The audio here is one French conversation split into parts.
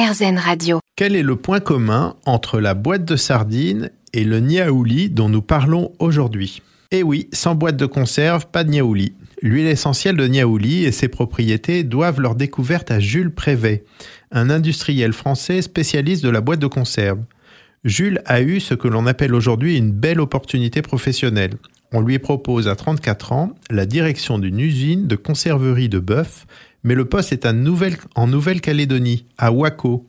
Radio. Quel est le point commun entre la boîte de sardines et le niaouli dont nous parlons aujourd'hui? Eh oui, sans boîte de conserve, pas de niaouli. L'huile essentielle de niaouli et ses propriétés doivent leur découverte à Jules Prévet, un industriel français spécialiste de la boîte de conserve. Jules a eu ce que l'on appelle aujourd'hui une belle opportunité professionnelle. On lui propose à 34 ans la direction d'une usine de conserverie de bœuf, mais le poste est en Nouvelle-Calédonie, à Waco.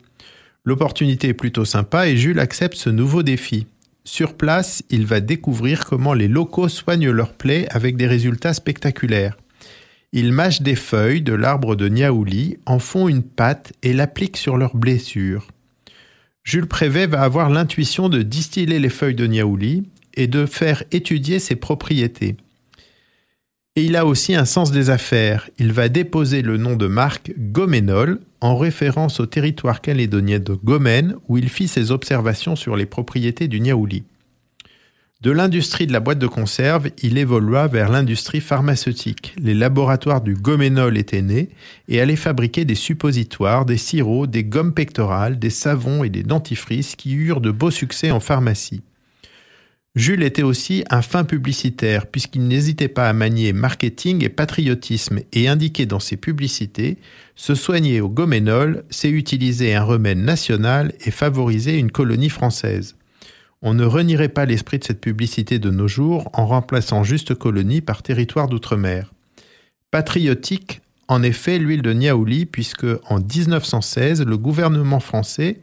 L'opportunité est plutôt sympa et Jules accepte ce nouveau défi. Sur place, il va découvrir comment les locaux soignent leurs plaies avec des résultats spectaculaires. Ils mâchent des feuilles de l'arbre de Niaouli, en font une pâte et l'appliquent sur leurs blessures. Jules Prévet va avoir l'intuition de distiller les feuilles de Niaouli et de faire étudier ses propriétés. Et il a aussi un sens des affaires. Il va déposer le nom de marque Goménol en référence au territoire calédonien de Gomène où il fit ses observations sur les propriétés du Niaouli. De l'industrie de la boîte de conserve, il évolua vers l'industrie pharmaceutique. Les laboratoires du Goménol étaient nés et allaient fabriquer des suppositoires, des sirops, des gommes pectorales, des savons et des dentifrices qui eurent de beaux succès en pharmacie. Jules était aussi un fin publicitaire puisqu'il n'hésitait pas à manier marketing et patriotisme et indiquer dans ses publicités se soigner au goménol, c'est utiliser un remède national et favoriser une colonie française. On ne renierait pas l'esprit de cette publicité de nos jours en remplaçant juste colonie par territoire d'outre-mer. Patriotique, en effet, l'huile de Niaouli, puisque en 1916, le gouvernement français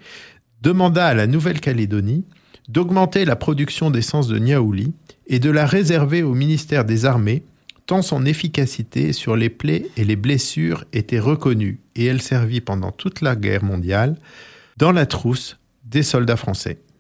demanda à la Nouvelle-Calédonie d'augmenter la production d'essence de Niaouli et de la réserver au ministère des Armées, tant son efficacité sur les plaies et les blessures était reconnue et elle servit pendant toute la guerre mondiale dans la trousse des soldats français.